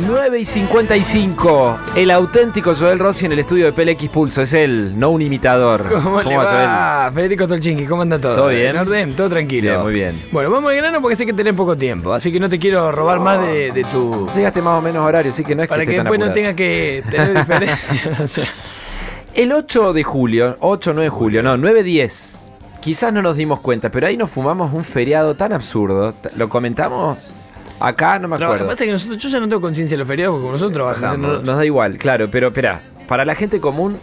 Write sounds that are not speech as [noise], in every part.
9 y 55. El auténtico Joel Rossi en el estudio de PLX Pulso. Es él, no un imitador. ¿Cómo, le va, Federico Tolchinki? ¿Cómo anda todo? ¿Todo bien? ¿En orden? ¿Todo tranquilo? Bien, muy bien. Bueno, vamos al grano porque sé que tenés poco tiempo, así que no te quiero robar más de, de tu... Llegaste más o menos horario, así que no es Para que, después no apurado. tenga que tener [laughs] diferencia. El 8 de julio, 8, 9 de julio, no, 9, 10. Quizás no nos dimos cuenta, pero ahí nos fumamos un feriado tan absurdo. ¿Lo comentamos? Acá no me Lo que acuerdo. pasa es que nosotros, yo ya no tengo conciencia de los feriados porque como nosotros trabajamos. No- nos da igual, claro, pero espera, para la gente común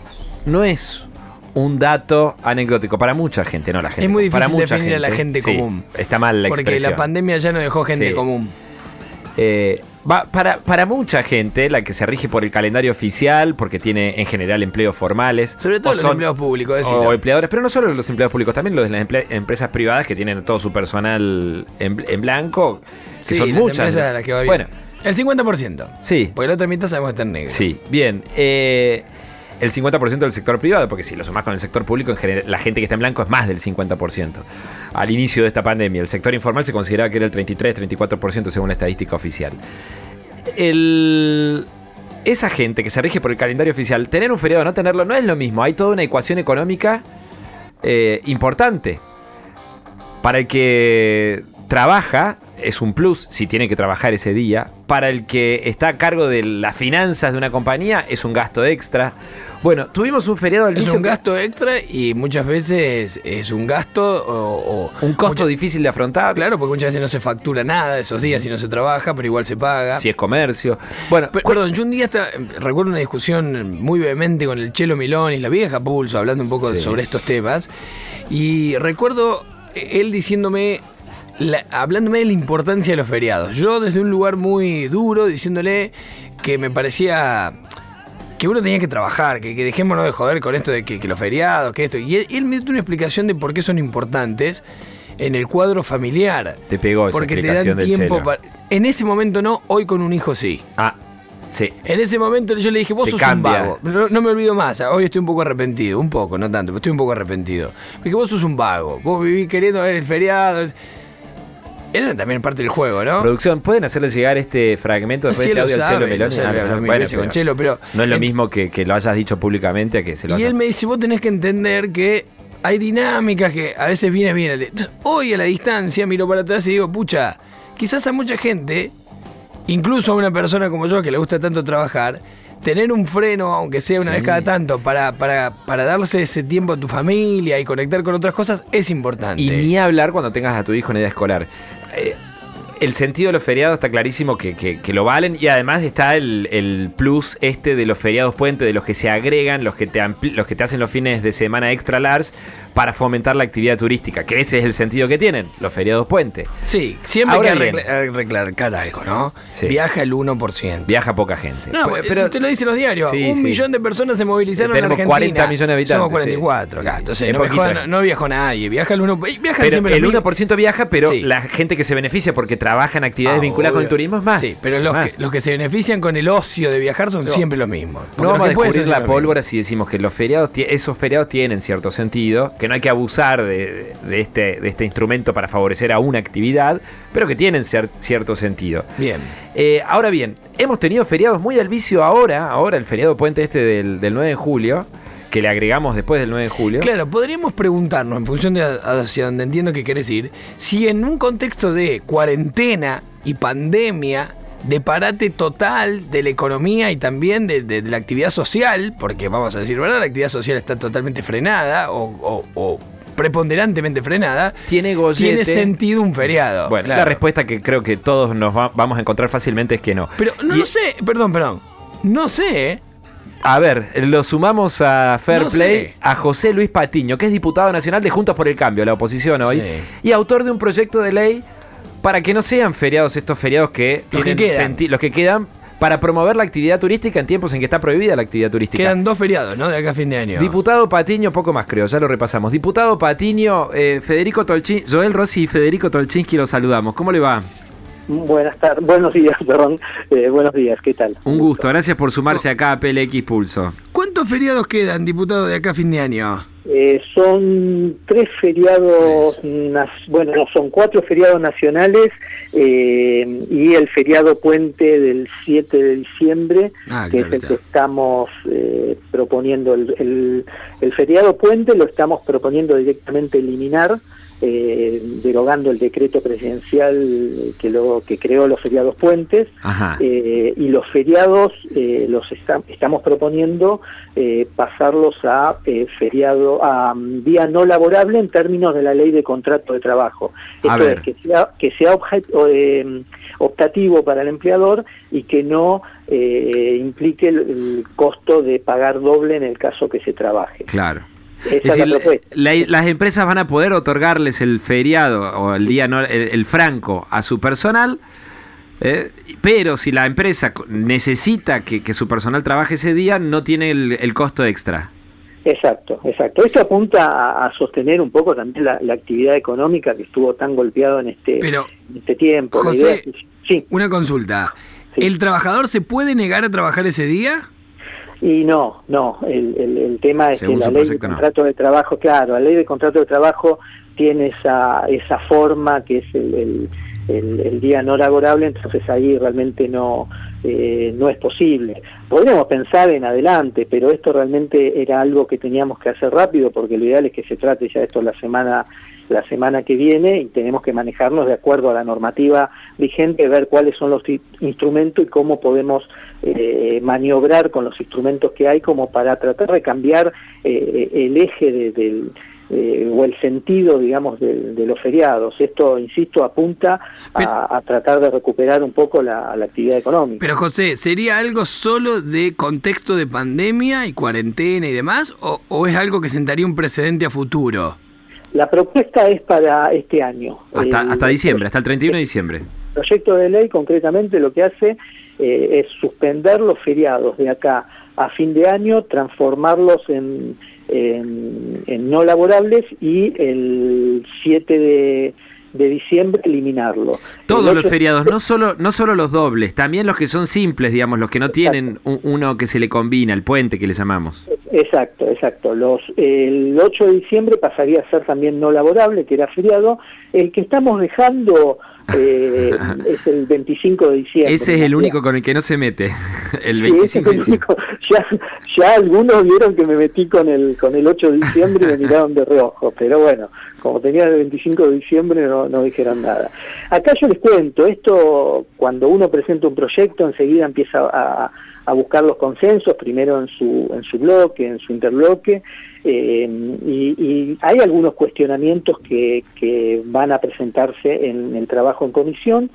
no es un dato anecdótico, para mucha gente, no la gente. Es muy para difícil mucha definir a la gente sí, común. está mal la porque expresión. la pandemia ya no dejó gente Sí. común. Eh, va, para, para mucha gente, la que se rige por el calendario oficial, porque tiene en general empleos formales. Sobre todo los son- empleados públicos, decilo. O empleadores, pero no solo los empleados públicos, también los de las empresas privadas que tienen todo su personal en, en blanco, que Sí, son las muchas. empresas a las que va bien. Bueno, El 50%. sí, Porque la otra mitad sabemos que está en negro. sí, bien. eh, el 50% del sector privado, porque si lo sumás con el sector público, en general, la gente que está en blanco es más del 50%. Al inicio de esta pandemia, el sector informal se consideraba que era el 33-34% según la estadística oficial. El- esa gente que se rige por el calendario oficial, tener un feriado o no tenerlo no es lo mismo. Hay toda una ecuación económica eh, importante. Para el que trabaja, es un plus si tiene que trabajar ese día. Para el que está a cargo de las finanzas de una compañía, es un gasto extra. Bueno, tuvimos un feriado al Es inicio un que- gasto extra y muchas veces es un gasto o... o- un costo mucha- difícil de afrontar. Claro, porque muchas veces no se factura nada esos días y no se trabaja, pero igual se paga. Si es comercio. Bueno, Pe- Perdón, yo un día recuerdo una discusión muy vehemente con el Chelo Milón y la vieja Pulso, hablando un poco Sí. sobre estos temas. Y recuerdo él diciéndome, la- hablándome de la importancia de los feriados. Yo desde un lugar muy duro, diciéndole que me parecía que uno tenía que trabajar, que, que dejémonos de joder con esto de que, que los feriados, que esto. Y él, él me dio una explicación de por qué son importantes en el cuadro familiar. te pegó esa Porque te dan tiempo para... En ese momento no, hoy con un hijo sí. Ah, sí. En ese momento yo le dije, vos Te sos cambia. un vago. No, no me olvido más, hoy estoy un poco arrepentido, un poco, no tanto, pero estoy un poco arrepentido. Dije, vos sos un vago, vos vivís queriendo ver el feriado. Era también parte del juego, ¿no? Producción, ¿pueden hacerle llegar este fragmento después de este audio al Chelo Meloni? sabe, Ah, Bueno, con Chelo, pero... No es lo en- mismo que, que lo hayas dicho públicamente a que se lo Y hayas... él me dice, vos tenés que entender que hay dinámicas que a veces viene bien. Entonces, hoy a la distancia miro para atrás y digo, pucha, quizás a mucha gente, incluso a una persona como yo que le gusta tanto trabajar, tener un freno, aunque sea una Sí. vez cada tanto, para, para, para darse ese tiempo a tu familia y conectar con otras cosas, es importante. Y ni hablar cuando tengas a tu hijo en edad escolar. Eh, el sentido de los feriados está clarísimo que, que- que lo valen y además está el, el plus este de los feriados puente, de los que se agregan, los que, te los que te hacen los fines de semana extra large para fomentar la actividad turística, que ese es el sentido que tienen, los feriados puente. Sí, siempre Ahora hay que recalcar algo, ¿no? Sí. Viaja el 1%. Viaja poca gente. No, Pues, pero usted lo dice en los diarios. Sí, un sí. millón de personas se movilizaron Tenemos en Argentina. 40 millones de habitantes, Somos sí. 44 acá. Entonces, Es no, viajó, no, no viajó nadie. Viaja el 1%. Viajan Pero siempre el los mismos. 1% viaja, pero la gente que se beneficia porque trabaja en actividades Ah, vinculadas con el turismo es más. Sí, pero los más. que, los que se benefician con el ocio de viajar son No. siempre los mismos. No vamos a descubrir la pólvora si decimos que los feriados, esos feriados tienen cierto sentido, que no hay que abusar de, de este, de este instrumento para favorecer a una actividad, pero que tienen cier- cierto sentido. Bien. Eh, ahora bien, hemos tenido feriados muy al vicio ahora, ahora el feriado puente este del, del 9 de julio, que le agregamos después del 9 de julio. Claro, podríamos preguntarnos, en función de hacia donde entiendo que querés ir, si en un contexto de cuarentena y pandemia, de parate total de la economía y también de, de- de la actividad social, porque vamos a decir, ¿verdad? La actividad social está totalmente frenada o, o- o preponderantemente frenada. Tiene gollete. Tiene sentido un feriado. Bueno, claro. la respuesta que creo que todos nos va- vamos a encontrar fácilmente es que no. Pero no Y- lo sé, perdón, perdón. No sé. A ver, lo sumamos a Fair No Play sé. a José Luis Patiño, que es diputado nacional de Juntos por el Cambio, la oposición hoy, Sí. y autor de un proyecto de ley para que no sean feriados estos feriados que Los que tienen senti- los que quedan para promover la actividad turística en tiempos en que está prohibida la actividad turística. Quedan dos feriados, ¿no? De acá a fin de año. Diputado Patiño, poco más creo, ya lo repasamos. Diputado Patiño, eh, Federico Tolchin, Joel Rossi y Federico Tolchinsky los saludamos. ¿Cómo le va? Buenas tardes, buenos días, [laughs] perdón. Eh, buenos días, ¿qué tal? Un gusto, gracias por sumarse acá a PLX Pulso. ¿Cuántos feriados quedan, diputado, de acá a fin de año? Eh, son tres feriados, bueno, no, son cuatro feriados nacionales eh, y el feriado puente del 7 de diciembre, Ah, que es el está. que estamos eh, proponiendo. El, el- el feriado puente lo estamos proponiendo directamente eliminar, eh, derogando el decreto presidencial que, lo, que creó los feriados puentes. Eh, y los feriados eh, los esta- estamos proponiendo pasarlos a eh, a día no laborable en términos de la ley de contrato de trabajo. A Esto ver. es que sea que sea obje- o, eh, optativo para el empleador y que no eh, implique el, el costo de pagar doble en el caso que se trabaje. Claro. Esa Es es decir, la las empresas van a poder otorgarles el feriado o el día no, el, el franco a su personal, eh, pero si la empresa necesita que, que su personal trabaje ese día, no tiene el, el costo extra. Exacto, exacto. Esto apunta a, a sostener un poco también la, la actividad económica que estuvo tan golpeado en este, Pero, en este tiempo. José, es sí. Una consulta. Sí. ¿El trabajador se puede negar a trabajar ese día? Y no, no, el, el, el tema es Según que la ley de no. contrato de trabajo, claro, la ley de contrato de trabajo tiene esa, esa forma que es el, el, el- día no laborable, entonces ahí realmente no, eh, no es posible. Podríamos pensar en adelante, pero esto realmente era algo que teníamos que hacer rápido porque lo ideal es que se trate ya esto la semana la semana que viene y tenemos que manejarnos de acuerdo a la normativa vigente, ver cuáles son los instrumentos y cómo podemos eh, maniobrar con los instrumentos que hay como para tratar de cambiar eh, el eje de- del eh, o el sentido, digamos, de, de los feriados. Esto, insisto, apunta Pero- a, a tratar de recuperar un poco la, la actividad económica. Pero José, ¿sería algo solo de contexto de pandemia y cuarentena y demás? ¿O, o es algo que sentaría un precedente a futuro? La propuesta es para este año. Hasta, El- hasta diciembre, hasta el 31 de diciembre. El proyecto de ley concretamente lo que hace eh, es suspender los feriados de acá a fin de año, transformarlos en, en- en no laborables y el 7 de, de diciembre eliminarlo. Todos El los feriados, no solo, no solo los dobles, también los que son simples, digamos, los que no tienen un- uno que se le combina, el puente que le llamamos. Exacto, exacto. Los, el 8 de diciembre pasaría a ser también no laborable, que era feriado. El que estamos dejando eh, [laughs] es el 25 de diciembre. Ese es el único con el que no se mete, [laughs] el Sí, ese 25 de diciembre. [laughs] Ya, ya algunos vieron que me metí con el con el 8 de diciembre y me miraron de reojo, pero bueno, como tenía el 25 de diciembre no, no dijeron nada. Acá yo les cuento, esto cuando uno presenta un proyecto enseguida empieza a, a buscar los consensos, primero en su, en su bloque, en su interbloque, eh, y, y hay algunos cuestionamientos que, que van a presentarse en el trabajo en comisión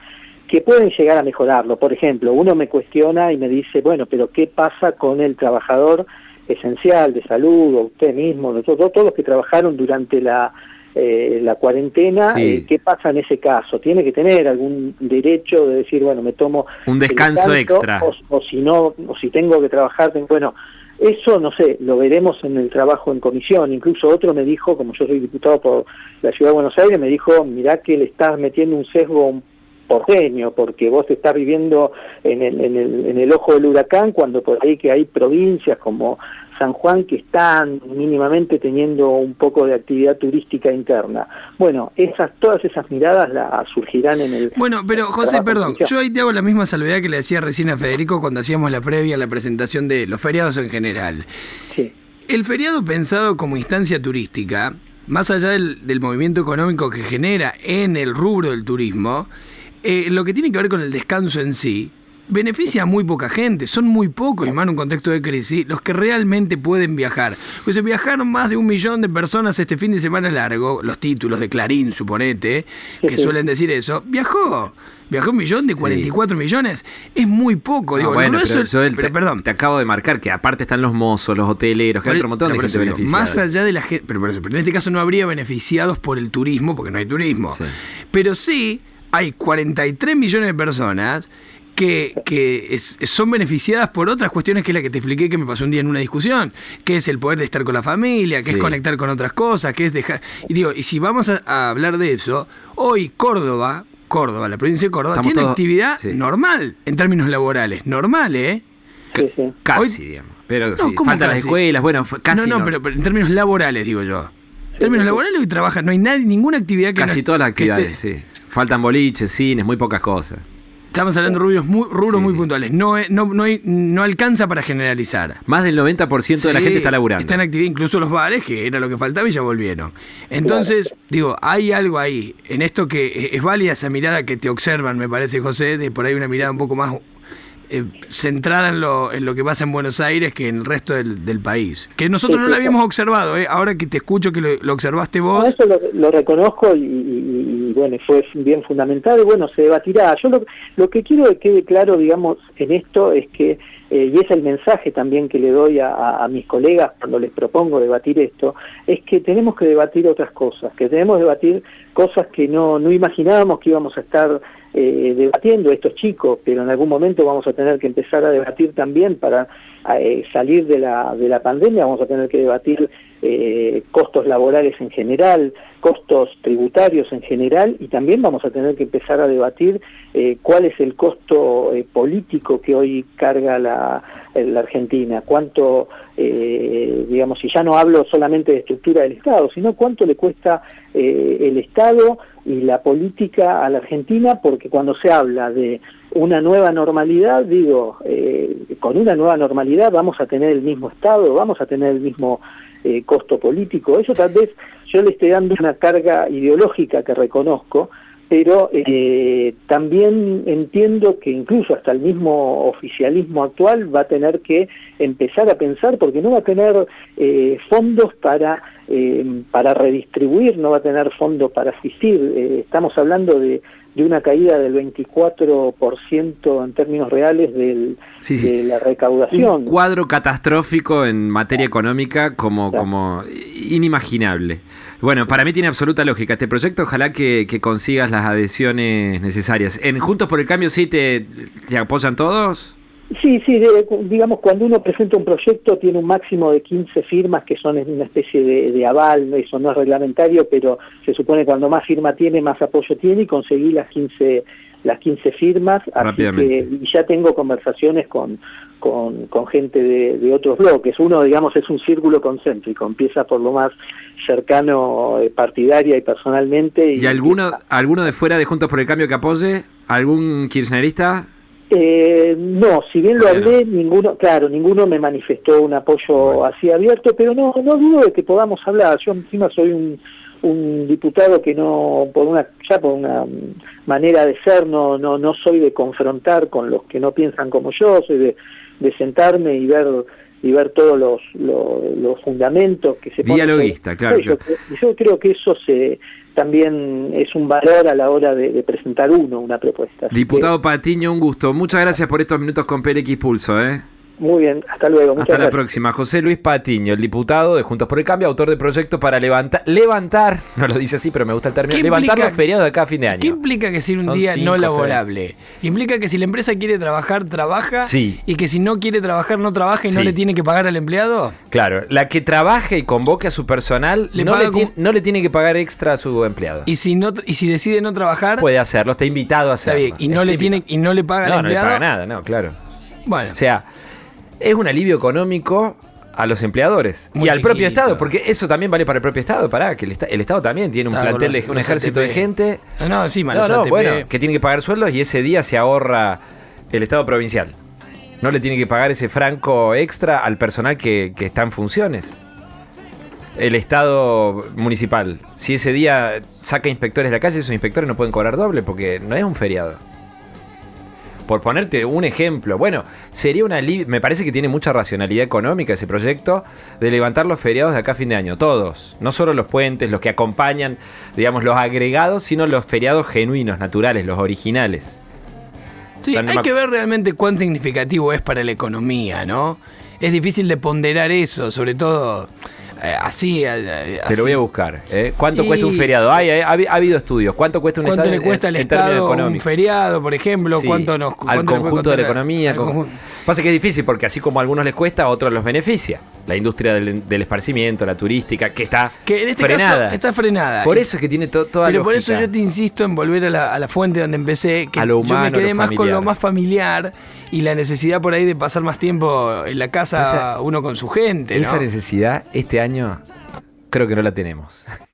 que pueden llegar a mejorarlo. Por ejemplo, uno me cuestiona y me dice, bueno, pero ¿qué pasa con el trabajador esencial de salud, o usted mismo, nosotros, todos los que trabajaron durante la, eh, la cuarentena? Sí. eh, ¿Qué pasa en ese caso? ¿Tiene que tener algún derecho de decir, bueno, me tomo Un el descanso extra. O, o si no, o si tengo que trabajar, tengo- bueno, eso no sé, lo veremos en el trabajo en comisión. Incluso otro me dijo, como yo soy diputado por la Ciudad de Buenos Aires, me dijo, mirá que le estás metiendo un sesgo porteño, porque vos estás viviendo en el, en, el, en el ojo del huracán, cuando por ahí que hay provincias como San Juan que están mínimamente teniendo un poco de actividad turística interna. Bueno, esas todas esas miradas las surgirán en el... Bueno, pero José, perdón, yo ahí te hago la misma salvedad que le decía recién a Federico cuando hacíamos la previa, la presentación de los feriados en general. Sí. El feriado pensado como instancia turística, más allá del, del movimiento económico que genera en el rubro del turismo, eh, lo que tiene que ver con el descanso en sí, beneficia a muy poca gente. Son muy pocos, y más en un contexto de crisis, los que realmente pueden viajar. Pues se viajaron más de un millón de personas este fin de semana largo, los títulos de Clarín, suponete, Sí, que sí. suelen decir eso. Viajó. Viajó un millón de 44 millones. Es muy poco. Ah, Digo, bueno, pero, perdón. te acabo de marcar que aparte están los mozos, los hoteleros, que hay otro montón de Pero por gente eso digo, beneficiada. Más allá de la gente, pero, pero en este caso no habría beneficiados por el turismo, porque no hay turismo. Sí. Pero sí hay 43 millones de personas que, que es- son beneficiadas por otras cuestiones que es la que te expliqué que me pasó un día en una discusión, que es el poder de estar con la familia, que Sí. es conectar con otras cosas, que es dejar... Y digo, y si vamos a, a hablar de eso, hoy Córdoba, Córdoba, la provincia de Córdoba, Estamos tiene todos- actividad sí. normal en términos laborales, normal, ¿eh? Sí. Casi, Hoy- digamos. Pero No, sí, ¿cómo faltan las escuelas, bueno, casi no, no, no. Pero, pero en términos laborales, digo yo. En términos laborales hoy trabaja, no hay nadie, ninguna actividad que Casi no- todas las que esté- actividades, sí. Faltan boliches, cines, muy pocas cosas. Estamos hablando de rubros muy, rubros Sí, muy sí. puntuales. No, es- no, no, hay- no alcanza para generalizar. Más del 90% de la Sí, gente está laburando. Está en actividad, incluso los bares, que era lo que faltaba y ya volvieron. Entonces, digo, hay algo ahí, en esto que es- es válida esa mirada que te observan, me parece, José, de por ahí una mirada un poco más eh, centrada en lo, en lo que pasa en Buenos Aires que en el resto del, del país. Que nosotros Sí, no sí. habíamos observado, ¿eh? ahora que te escucho que lo, lo observaste No, vos. eso lo, lo reconozco y, y- y, bueno, fue bien fundamental y bueno, se debatirá. Yo lo, lo que quiero que quede claro, digamos, en esto es que, eh, y es el mensaje también que le doy a, a- a mis colegas cuando les propongo debatir esto, es que tenemos que debatir otras cosas, que tenemos que debatir cosas que no, no imaginábamos que íbamos a estar eh, debatiendo estos chicos, pero en algún momento vamos a tener que empezar a debatir también para eh, salir de la, de la pandemia, vamos a tener que debatir eh, costos laborales en general, costos tributarios en general y también vamos a tener que empezar a debatir eh, cuál es el costo eh, político que hoy carga la, la Argentina, cuánto, eh, digamos, y ya no hablo solamente de estructura del Estado, sino cuánto le cuesta eh, el Estado y la política a la Argentina, porque cuando se habla de una nueva normalidad, digo, eh, con una nueva normalidad vamos a tener el mismo Estado, vamos a tener el mismo eh, costo político. Eso tal vez yo le estoy dando una carga ideológica que reconozco, pero eh, también entiendo que incluso hasta el mismo oficialismo actual va a tener que empezar a pensar porque no va a tener eh, fondos para eh, para redistribuir, no va a tener fondos para asistir. Eh, estamos hablando de, de una caída del 24% en términos reales del, Sí, sí. de la recaudación. Un cuadro catastrófico en materia económica como, Claro. como inimaginable. Bueno, para mí tiene absoluta lógica este proyecto. Ojalá que, que consigas las adhesiones necesarias. En Juntos por el Cambio sí te, te apoyan todos. Sí, sí, de- digamos, cuando uno presenta un proyecto tiene un máximo de 15 firmas que son una especie de, de aval, ¿no? eso no es reglamentario, pero se supone que cuando más firma tiene, más apoyo tiene y conseguí las 15 las 15 firmas, así que y ya tengo conversaciones con, con, con gente de, de otros bloques. Uno, digamos, es un círculo concéntrico, empieza por lo más cercano eh, partidaria y personalmente. ¿Y alguno, alguno de fuera de Juntos por el Cambio que apoye? ¿Algún kirchnerista? Eh, no, si bien lo hablé, ninguno, claro, ninguno me manifestó un apoyo así abierto, pero no, no dudo de que podamos hablar. Yo encima soy un, un diputado que no, por una, ya por una manera de ser, no, no, no soy de confrontar con los que no piensan como yo, soy de, de sentarme y ver y ver todos los, los, los fundamentos que se ponen Dialoguista, sobre- claro, Yo, yo creo que eso se también es un valor a la hora de, presentar uno una propuesta. Diputado Patiño, un gusto. Muchas gracias por estos minutos con PLX Pulso. ¿eh? Muy bien, hasta luego. Muchas Hasta la próxima. José Luis Patiño, el diputado de Juntos por el Cambio, autor de proyecto para levantar, levantar, [laughs] no lo dice así, pero me gusta el término, ¿Qué levantar implica- los feriados de acá a fin de año. ¿Qué implica que sea un Son día cinco, no seis. laborable? Implica que si la empresa quiere trabajar, trabaja. Sí. Y que si no quiere trabajar, no trabaja y no le tiene que pagar al empleado. Claro, la que trabaje y convoque a su personal Le no, le ti- no le tiene que pagar extra a su empleado. Y si no y si decide no trabajar, Puede hacerlo, está invitado a está hacerlo. bien. Y no le tiene y no le paga No, al no le paga nada, no, claro. Bueno, O sea, es un alivio económico a los empleadores Muy y al propio. Estado, porque eso también vale para el propio Estado, pará, que el, el Estado también tiene un plantel, los- de, un ejército de gente. no, no, encima No, los no, ATP. bueno, que tiene que pagar sueldos y ese día se ahorra el Estado provincial. No le tiene que pagar ese franco extra al personal que, que está en funciones. El Estado municipal, si ese día saca inspectores de la calle, esos inspectores no pueden cobrar doble porque no es un feriado. Por ponerte un ejemplo, bueno, sería una me parece que tiene mucha racionalidad económica ese proyecto de levantar los feriados de acá a fin de año, todos, no solo los puentes, los que acompañan, digamos, los agregados, sino los feriados genuinos, naturales, los originales. Sí, O sea, no hay que ver realmente cuán significativo es para la economía, ¿no? Es difícil de ponderar eso, sobre todo eh, así. eh, Te lo voy a buscar. ¿eh? ¿Cuánto Y- cuesta un feriado? Hay- ha, habi- ha habido estudios. ¿Cuánto cuesta un ¿Cuánto estado le cuesta al Estado un feriado, por ejemplo? Sí, ¿Cuánto nos al cuánto puede conjunto de la economía. al con-? Pasa que es difícil porque así como a algunos les cuesta, a otros los beneficia. La industria del, del esparcimiento, la turística, que está Que en este frenada. caso está frenada. Por eso es que tiene to- toda Pero por eso yo te insisto en volver a la, a la fuente donde empecé, que A lo yo me quedé más con lo más familiar y la necesidad por ahí de pasar más tiempo en la casa Esa- uno con su gente, ¿no? Esa necesidad este año creo que no la tenemos.